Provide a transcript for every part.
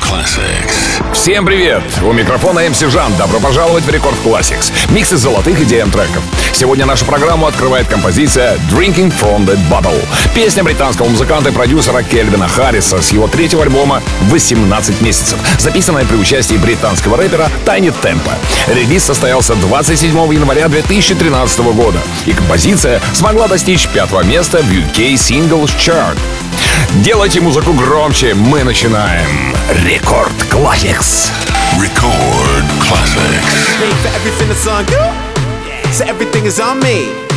Classics. Всем привет! У микрофона MC Жан. Добро пожаловать в Record Classics. Микс из золотых EDM треков. Сегодня нашу программу открывает композиция Drinking from the Bottle. Песня британского музыканта и продюсера Кельвина Харриса с его третьего альбома «18 месяцев», записанная при участии британского рэпера Тайни Темпа. Релиз состоялся 27 января 2013 года, и композиция смогла достичь пятого места в UK Singles Chart. Делайте музыку громче, мы начинаем. Рекорд Classics. Record Classics. Pay for everything that's on you. So everything is on me.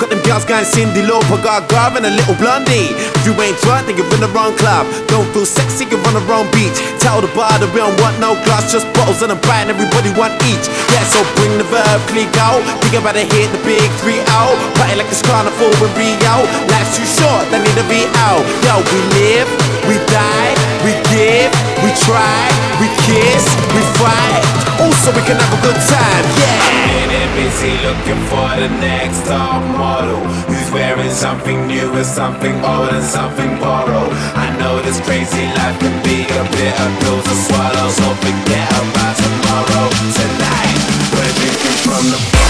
Got them girls going Cindy Lauper, got Gar and a little blondie. If you ain't drunk, then you're in the wrong club. Don't feel sexy, you're on the wrong beach. Tell the bar that we don't want no glass, just bottles and a bite, and everybody want each. Yeah, so bring the verb, click out. Think about to hit the big three out. Party like it's carnival in Rio. Life's too short, they need to be out. Yo, we live, we die, we give, we try, we kiss, we fight. Also, we can have a good time, yeah. Getting busy looking for the next top model Who's wearing something new and something old and something borrowed I know this crazy life can be a bitter pill to swallow So forget about tomorrow Tonight, we're drinking from the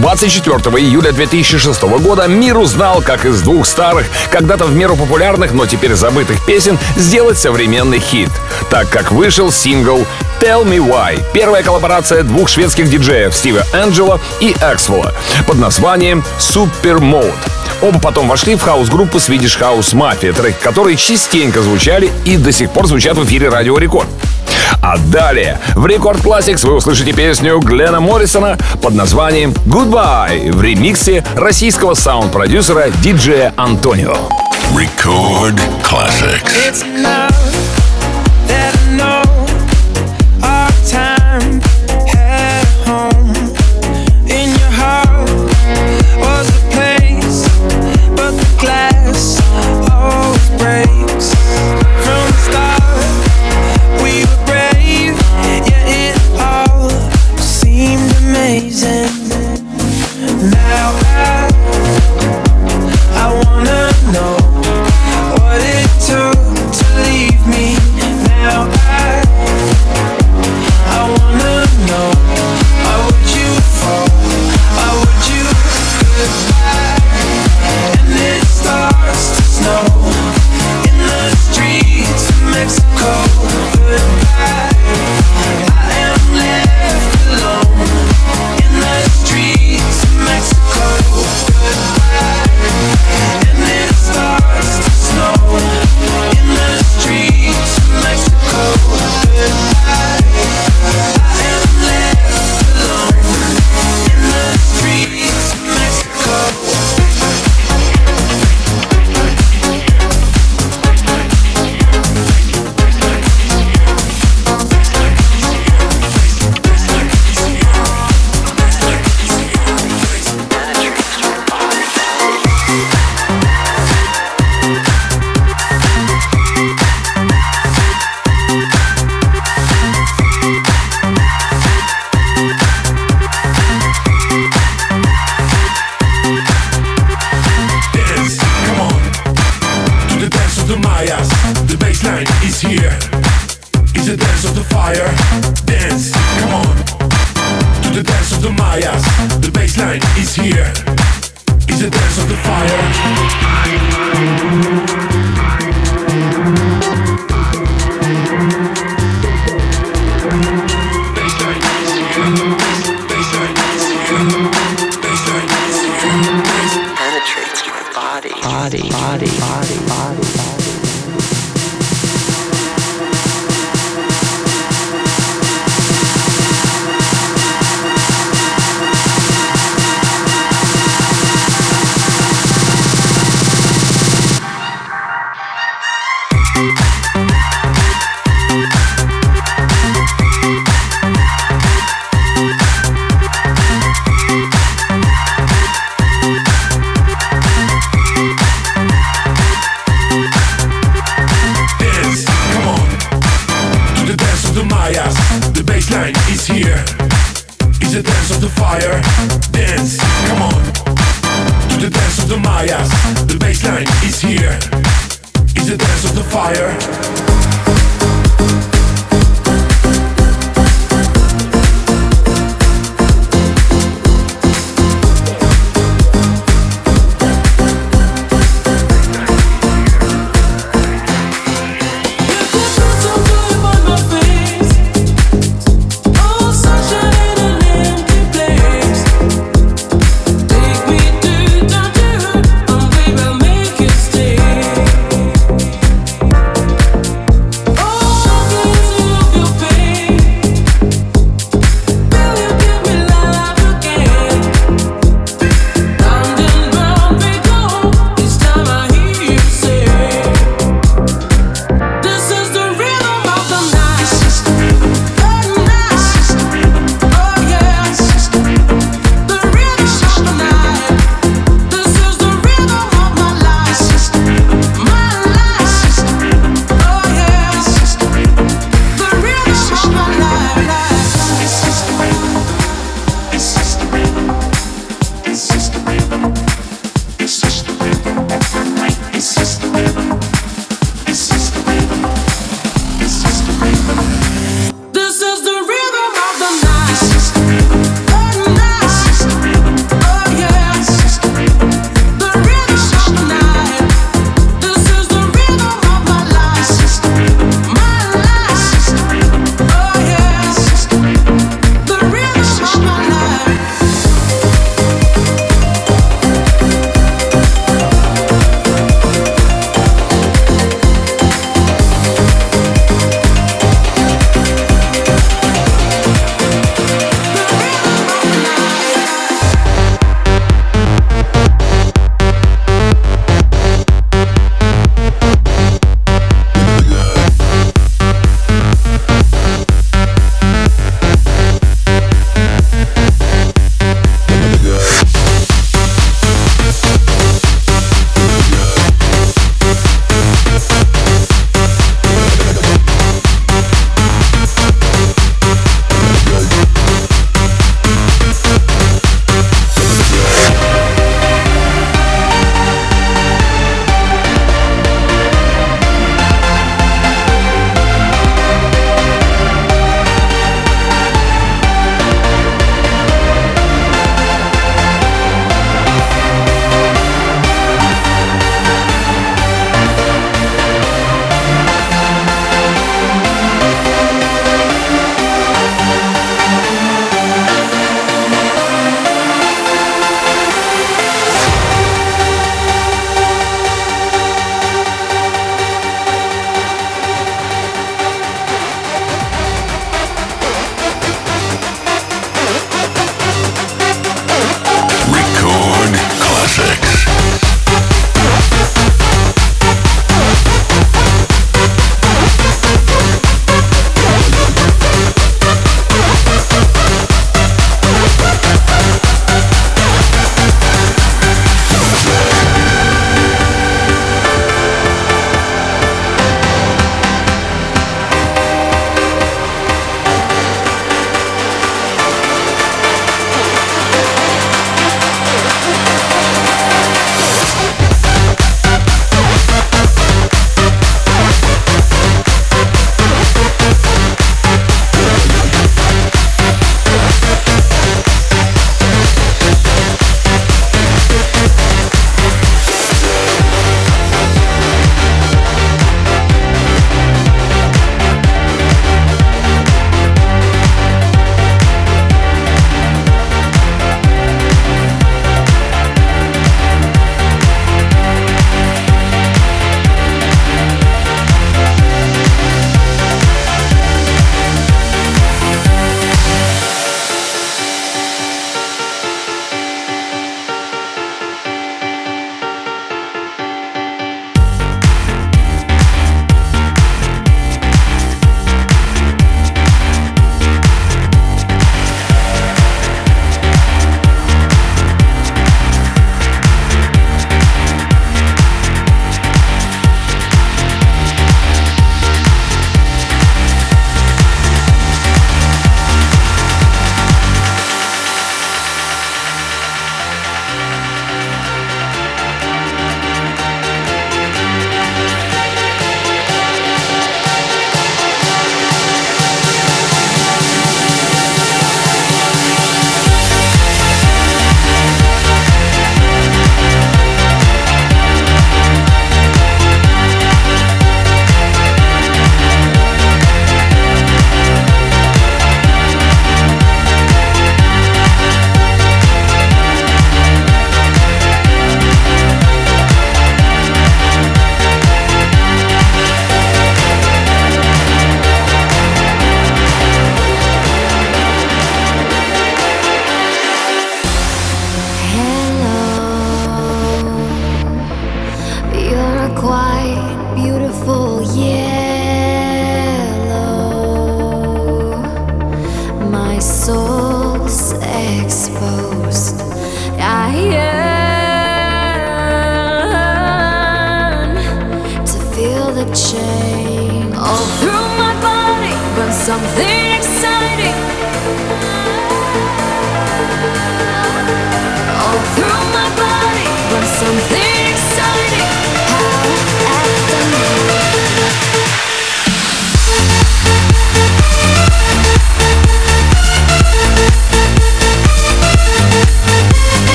24 июля 2006 года мир узнал, как из двух старых, когда-то в меру популярных, но теперь забытых песен сделать современный хит, так как вышел сингл Tell Me Why, первая коллаборация двух шведских диджеев Стива Энджела и Эксвелла под названием Supermode. Оба потом вошли в хаус-группу Swedish House Mafia, треки которые частенько звучали и до сих пор звучат в эфире Радио Рекорд. А далее в Record Classics вы услышите песню Глена Моррисона под названием Goodbye в ремиксе российского саунд-продюсера диджея Антонио. Record classics. It's now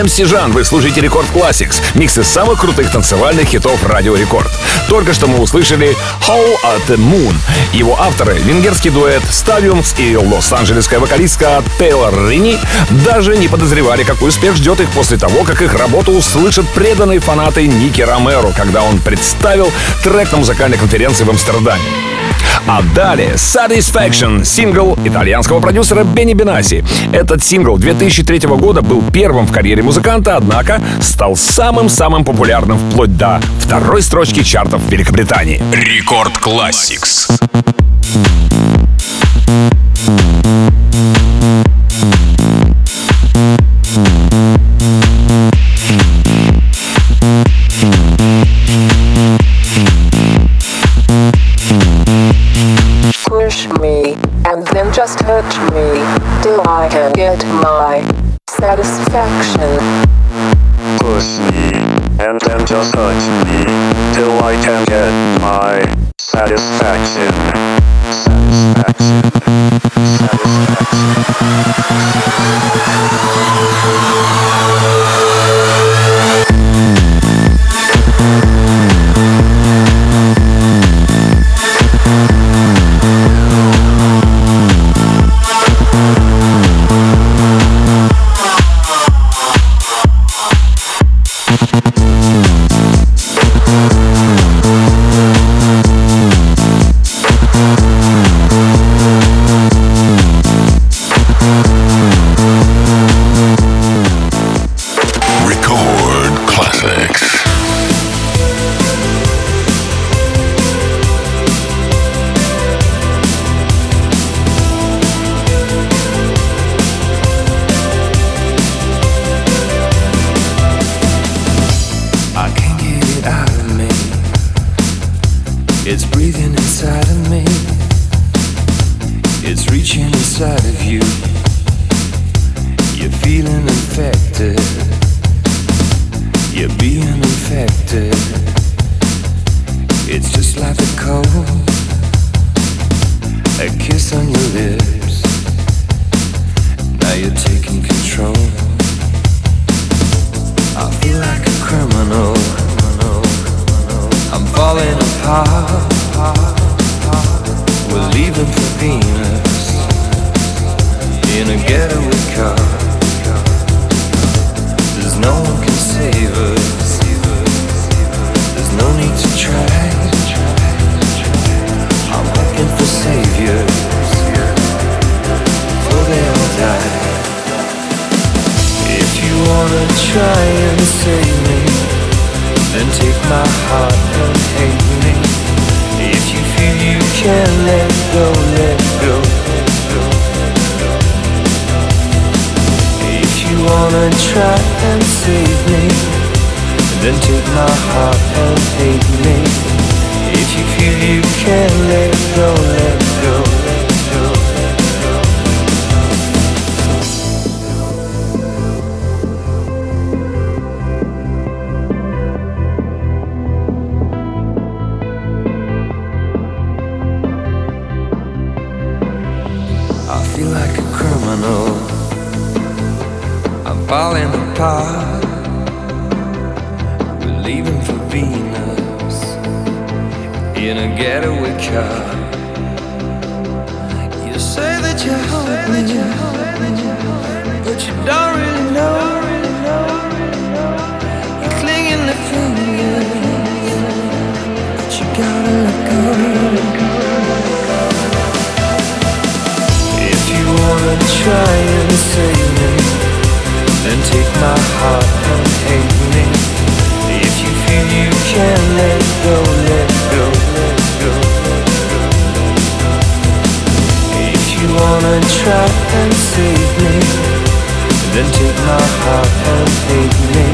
MC Жан. Вы слушаете Record Classics. Микс из самых крутых танцевальных хитов Радио Рекорд. Только что мы услышали Howl at the Moon. Его авторы — венгерский дуэт Stadiumx и лос-анджелесская вокалистка Тейлор Рини даже не подозревали, какой успех ждет их после того, как их работу услышат преданные фанаты Ники Ромеро, когда он представил трек на музыкальной конференции в Амстердаме. А далее Satisfaction, сингл итальянского продюсера Бенни Бенаси. Этот сингл 2003 года был первым в карьере музыканта, однако стал самым-самым популярным вплоть до второй строчки чартов Великобритании. Рекорд Classics. Till I can get my satisfaction. Satisfaction. My heart and hate me. If you feel you can let go, let go. If you wanna try and save me, then take my heart and me. If you feel you can let go, let go, apart. We're leaving for Venus in a getaway car. my heart and me. If you feel you can let go, let go, let go. If you wanna try and save me Then take my heart and take me.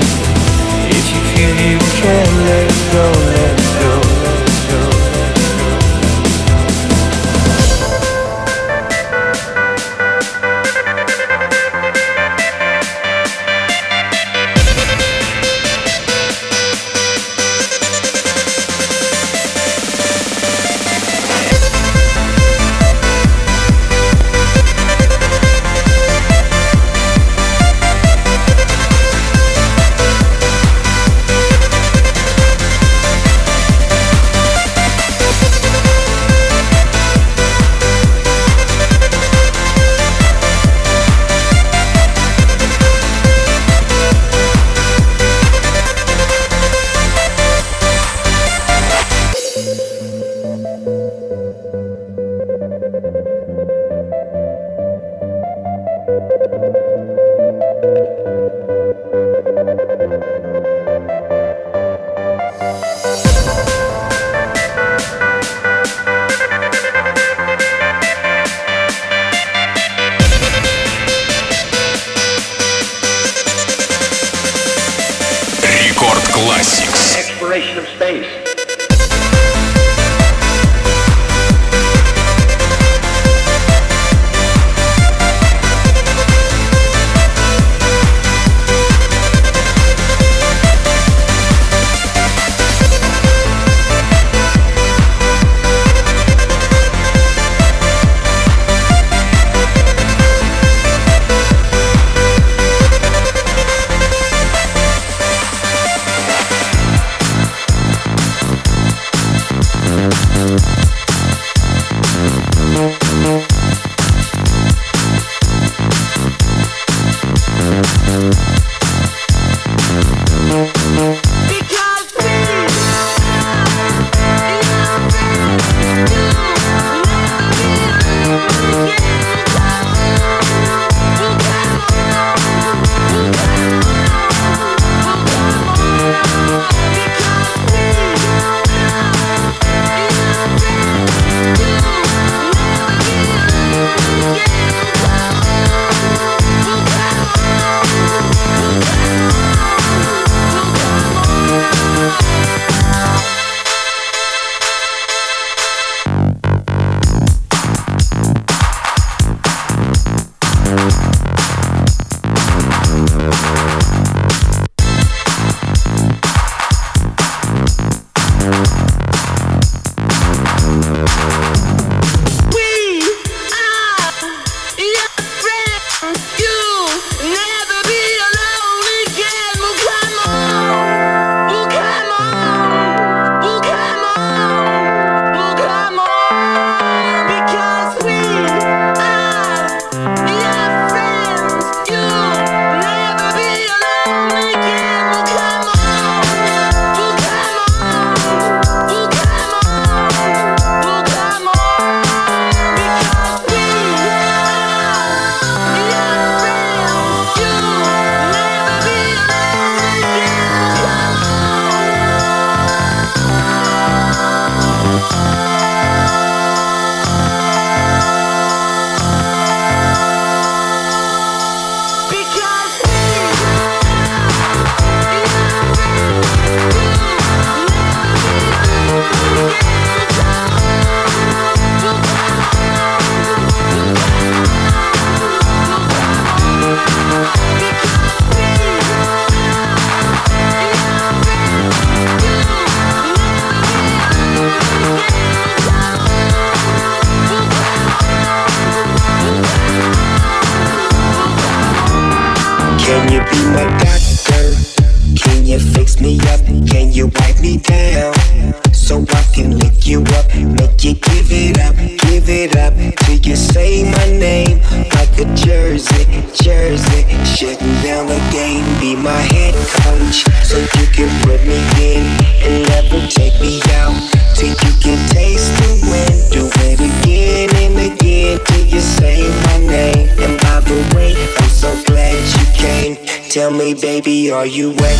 My head coach, so you can put me in and never take me out till you can taste the win. Do it again and again till you say my name. And by the way, I'm so glad you came. Tell me, baby, are you wet?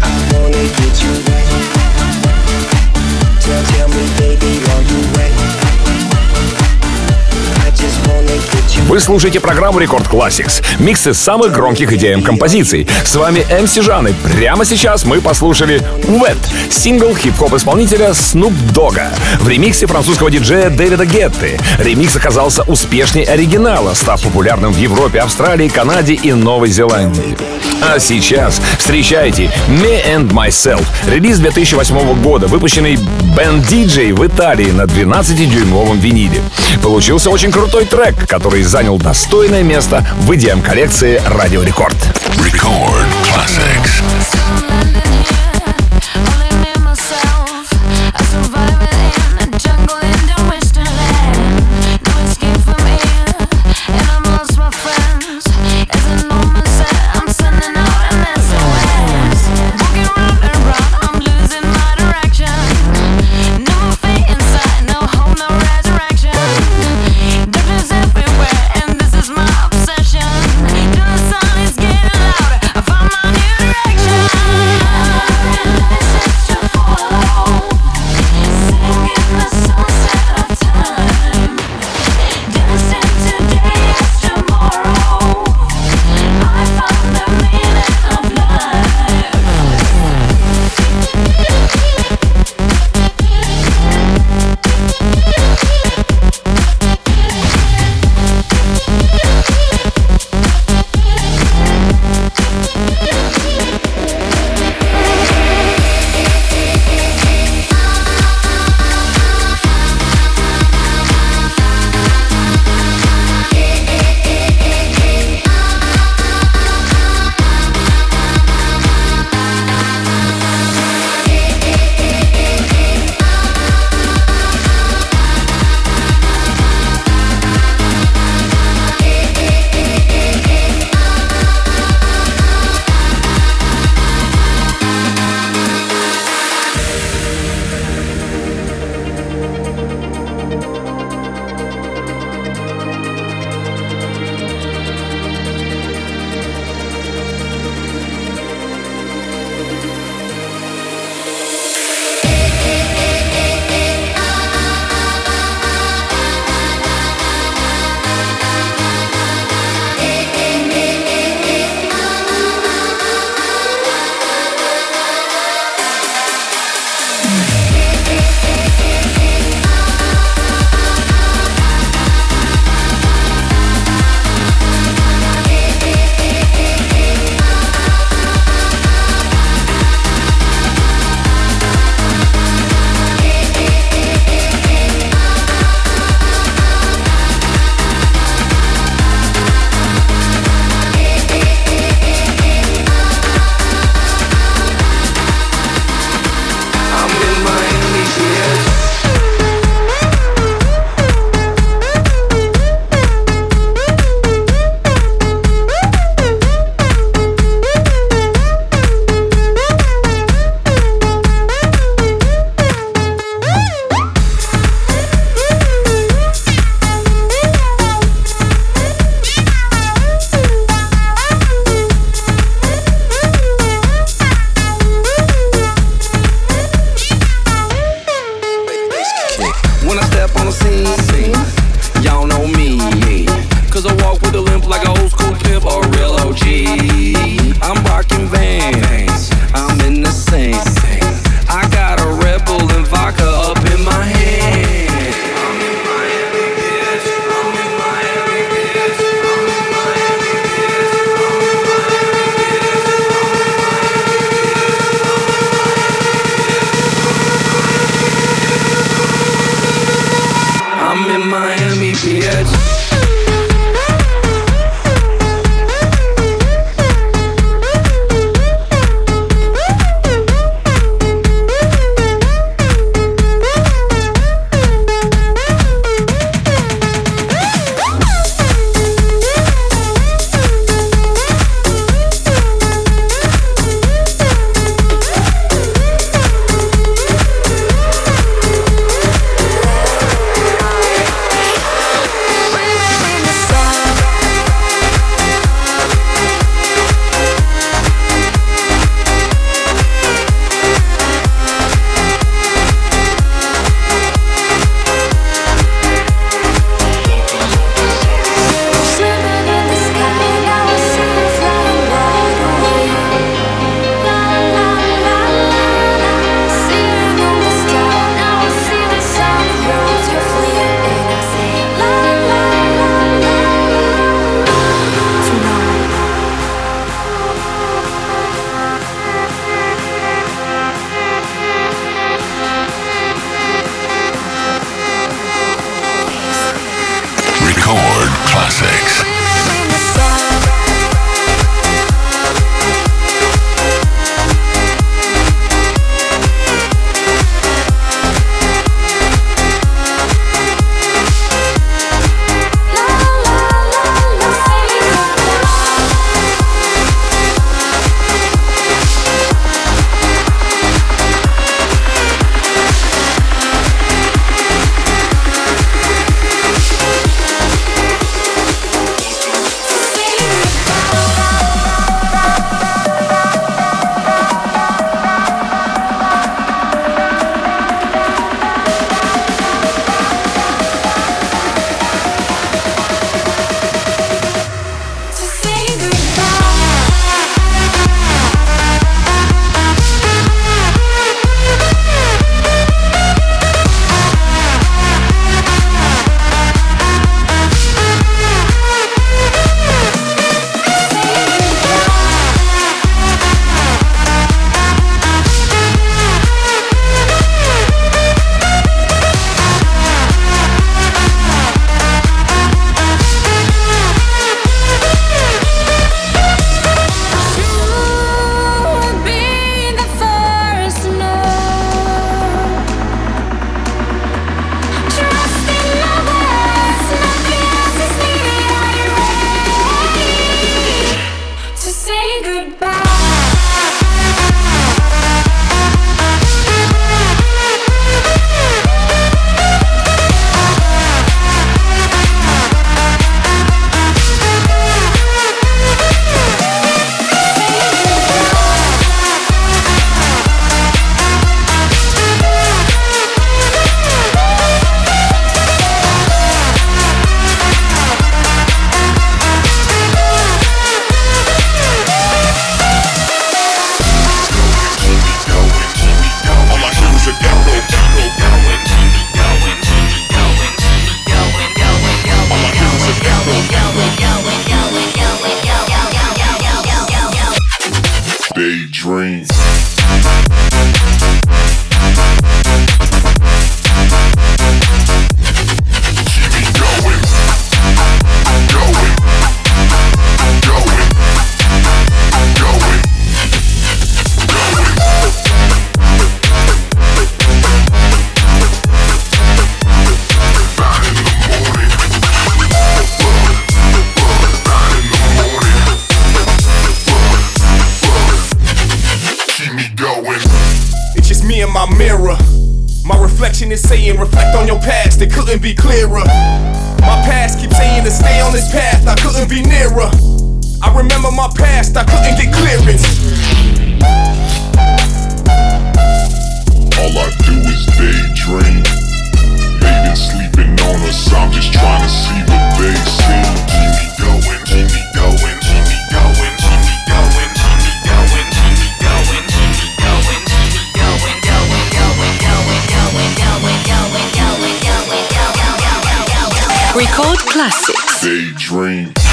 I wanna get you wet. Tell, tell me, baby, Вы слушаете программу Рекорд Classics. Миксы самых громких идеям композиций. С вами МС Жан, и прямо сейчас мы послушали Wet, сингл хип-хоп исполнителя Snoop Dogga в ремиксе французского диджея Дэвида Гетты. Ремикс оказался успешнее оригинала, став популярным в Европе, Австралии, Канаде и Новой Зеландии. А сейчас встречайте Me and Myself, релиз 2008 года, выпущенный Band DJ в Италии на 12-дюймовом виниле. Получился очень крутой трек, который занял достойное место в EDM-коллекции Радио Рекорд. Record classics. My reflection is saying, reflect on your past, it couldn't be clearer. My past keeps saying to stay on this path, I couldn't be nearer. I remember my past, I couldn't get clearance. All I do is daydream. They've sleeping on us, I'm just trying to see what they see. Keep me going, keep me going, keep me Record classics. Daydream.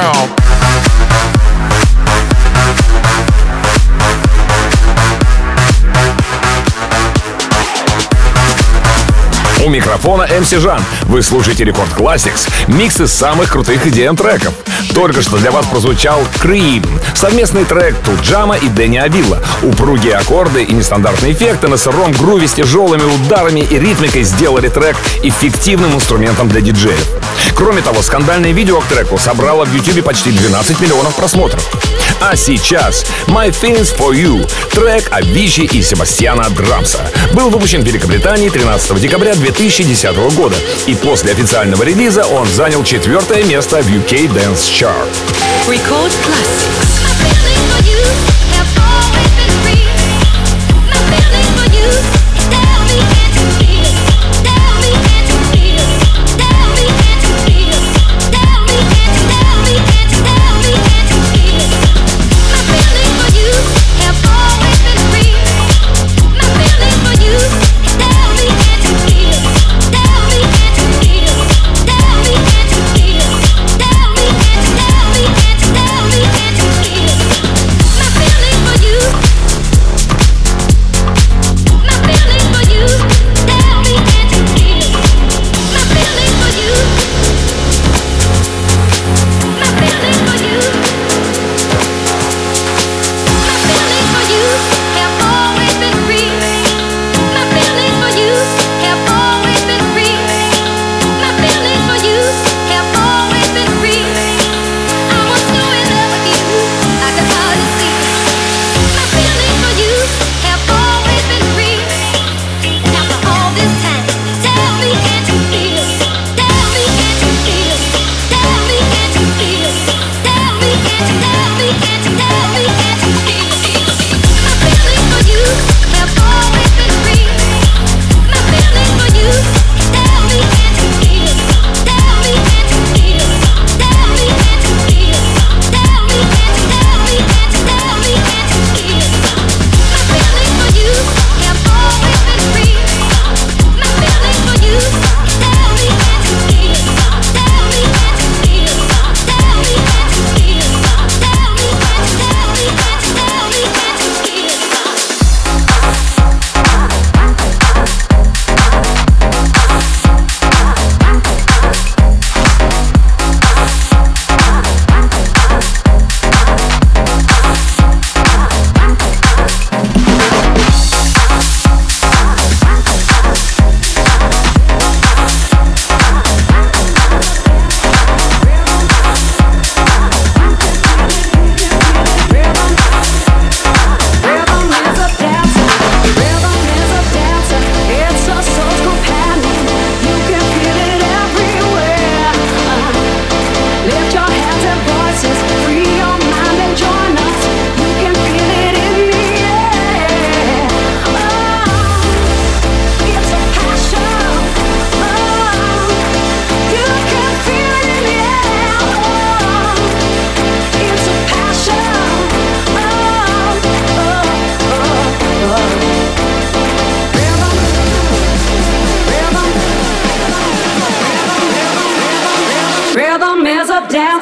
now. Микрофона MC Жан. Вы слушаете Рекорд Classics, микс из самых крутых идеям треков. Только что для вас прозвучал Cream, совместный трек Туджама и Дэнни Авилла. Упругие аккорды и нестандартные эффекты на сыром груве с тяжелыми ударами и ритмикой сделали трек эффективным инструментом для диджеев. Кроме того, скандальное видео к треку собрало в YouTube почти 12 миллионов просмотров. А сейчас My Things For You, трек Авичи и Себастьяна Драмса, был выпущен в Великобритании 13 декабря 2010 года. И после официального релиза он занял четвертое место в UK Dance Chart. Record classics.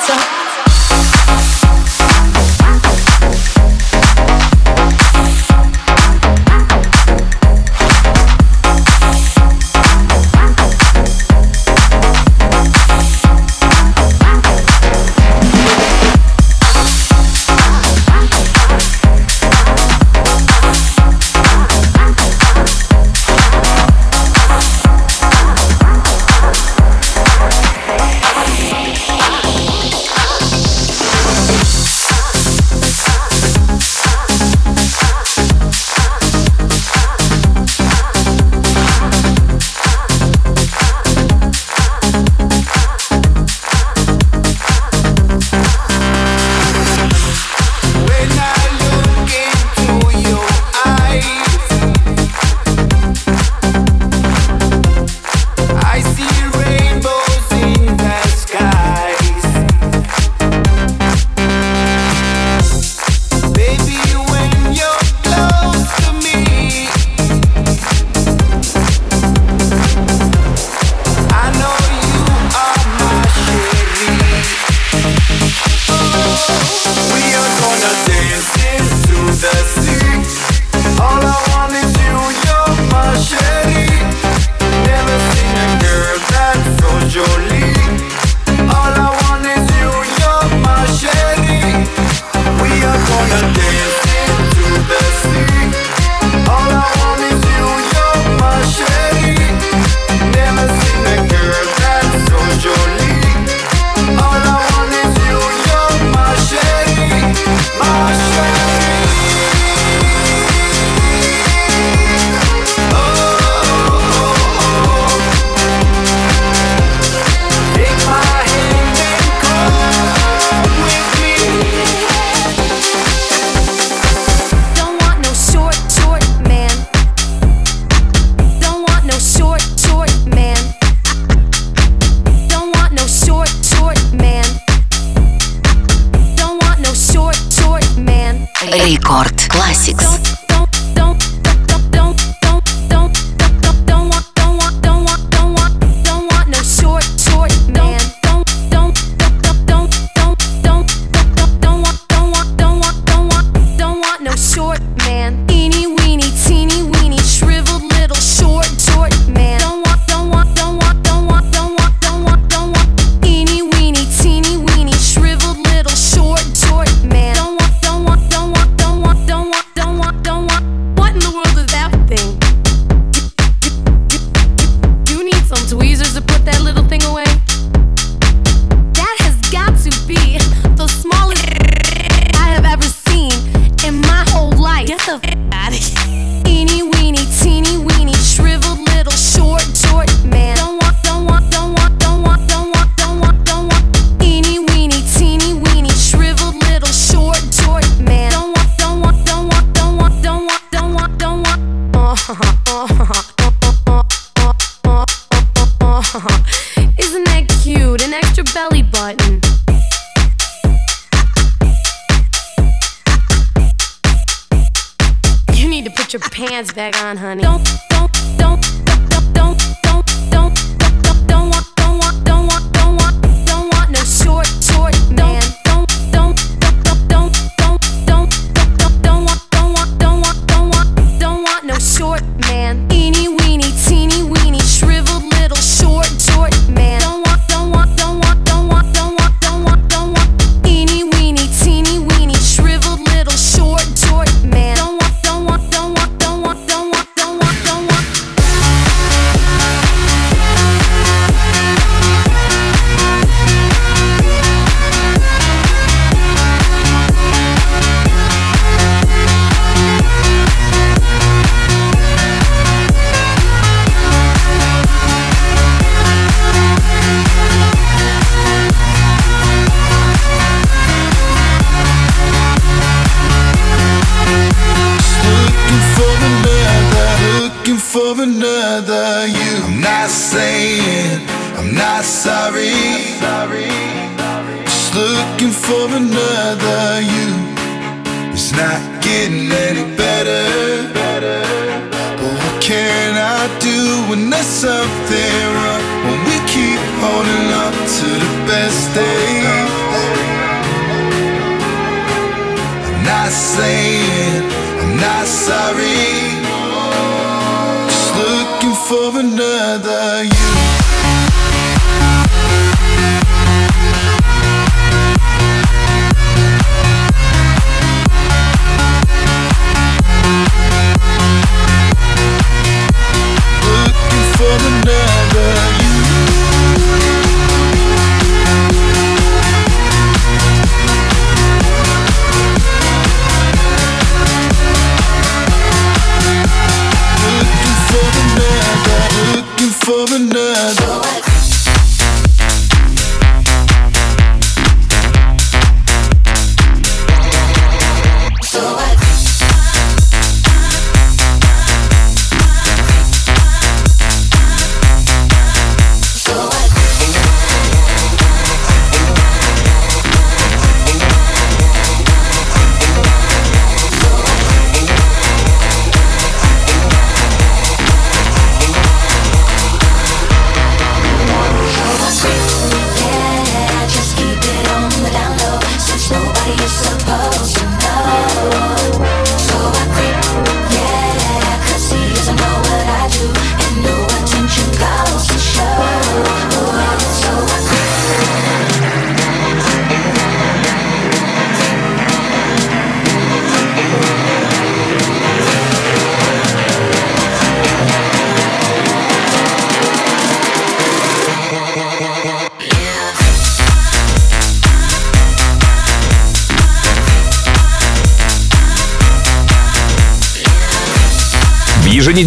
So Isn't that cute? An extra belly button. You need to put your pants back on, honey. Don't, don't, don't, don't.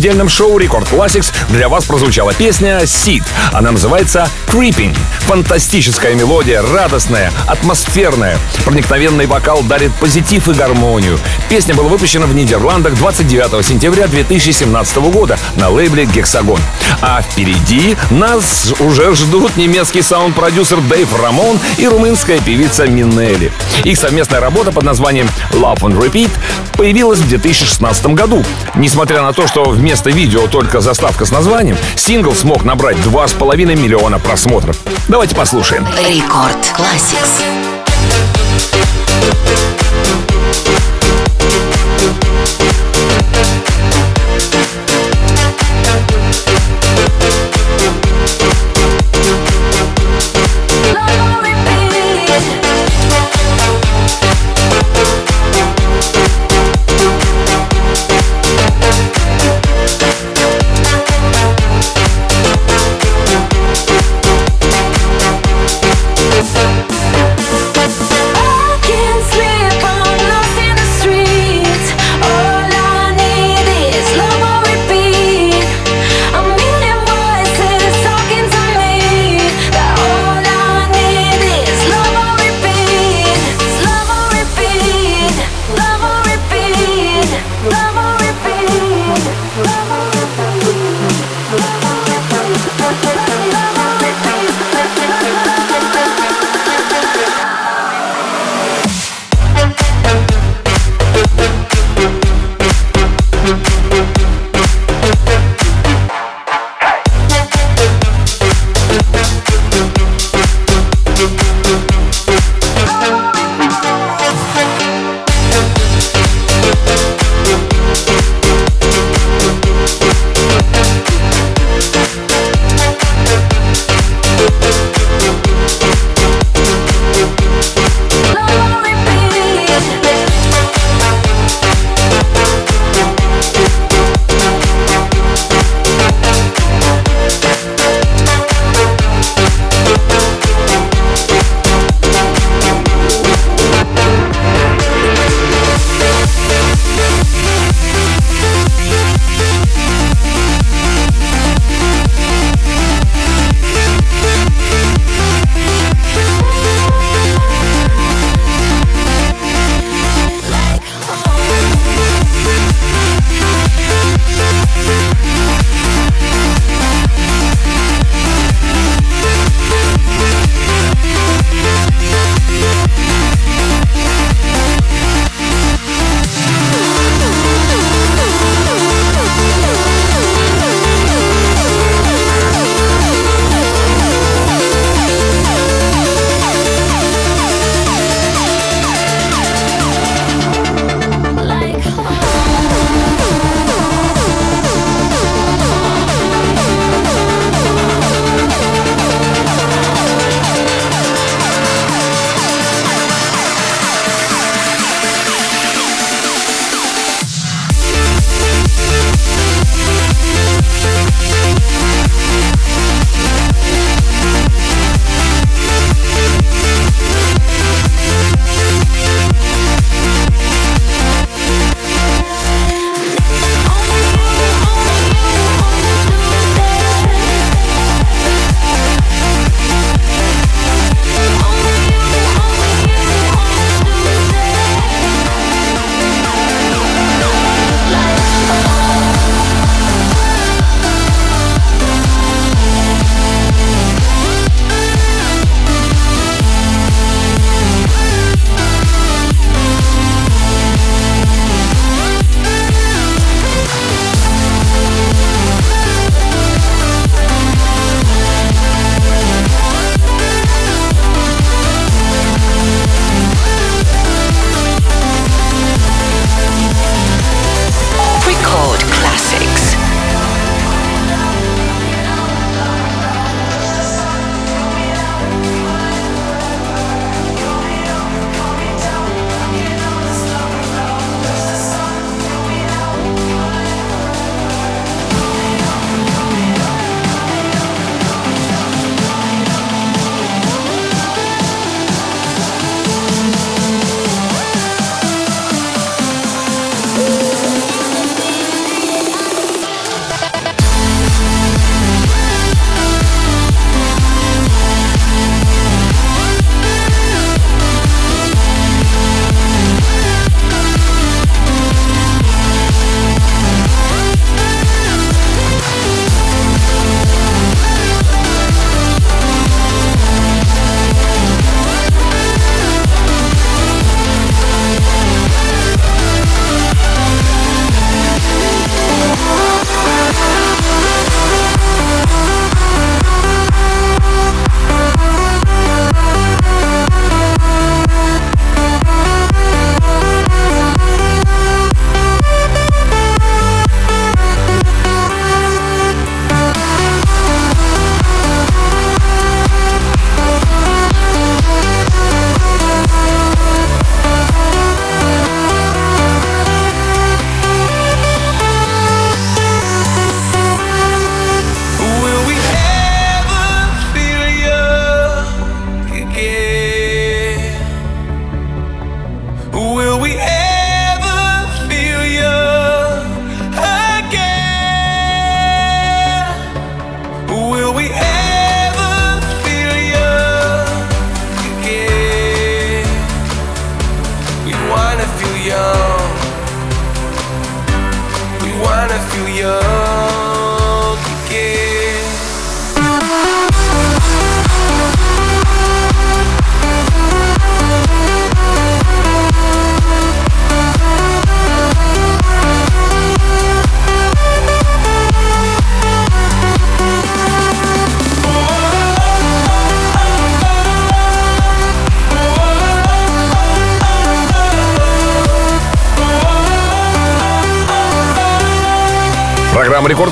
Еженедельном шоу Рекорд Classics для вас прозвучала песня «Сид». Она называется «Creeping». Фантастическая мелодия, радостная, атмосферная. Проникновенный вокал дарит позитив и гармонию. Песня была выпущена в Нидерландах 29 сентября 2017 года на лейбле «Гексагон». А впереди нас уже ждут немецкий саунд-продюсер Дэйв Рамон и румынская певица Минелли. Их совместная работа под названием «Love on Repeat» появилась в 2016 году. Несмотря на то, что вместо видео только заставка с названием, сингл смог набрать 2,5 миллиона просмотров. Давайте послушаем. Рекорд Classics.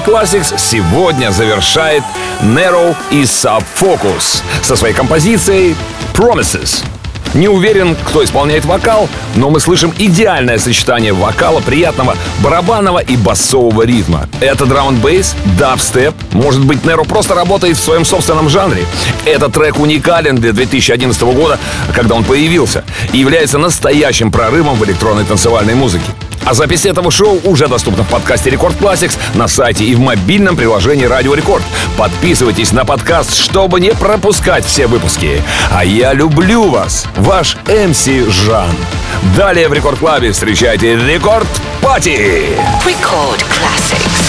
Classics сегодня завершает Nero и Sub Focus со своей композицией Promises. Не уверен, кто исполняет вокал, но мы слышим идеальное сочетание вокала, приятного барабанного и басового ритма. Это драм бейс, дабстеп. Может быть, Неро просто работает в своем собственном жанре. Этот трек уникален для 2011 года, когда он появился, и является настоящим прорывом в электронной танцевальной музыке. А запись этого шоу уже доступна в подкасте Record Classics на сайте и в мобильном приложении Радио Рекорд. Подписывайтесь на подкаст, чтобы не пропускать все выпуски. А я люблю вас, ваш MC Жан. Далее в Record Club е встречайте Record Party. Record Classics.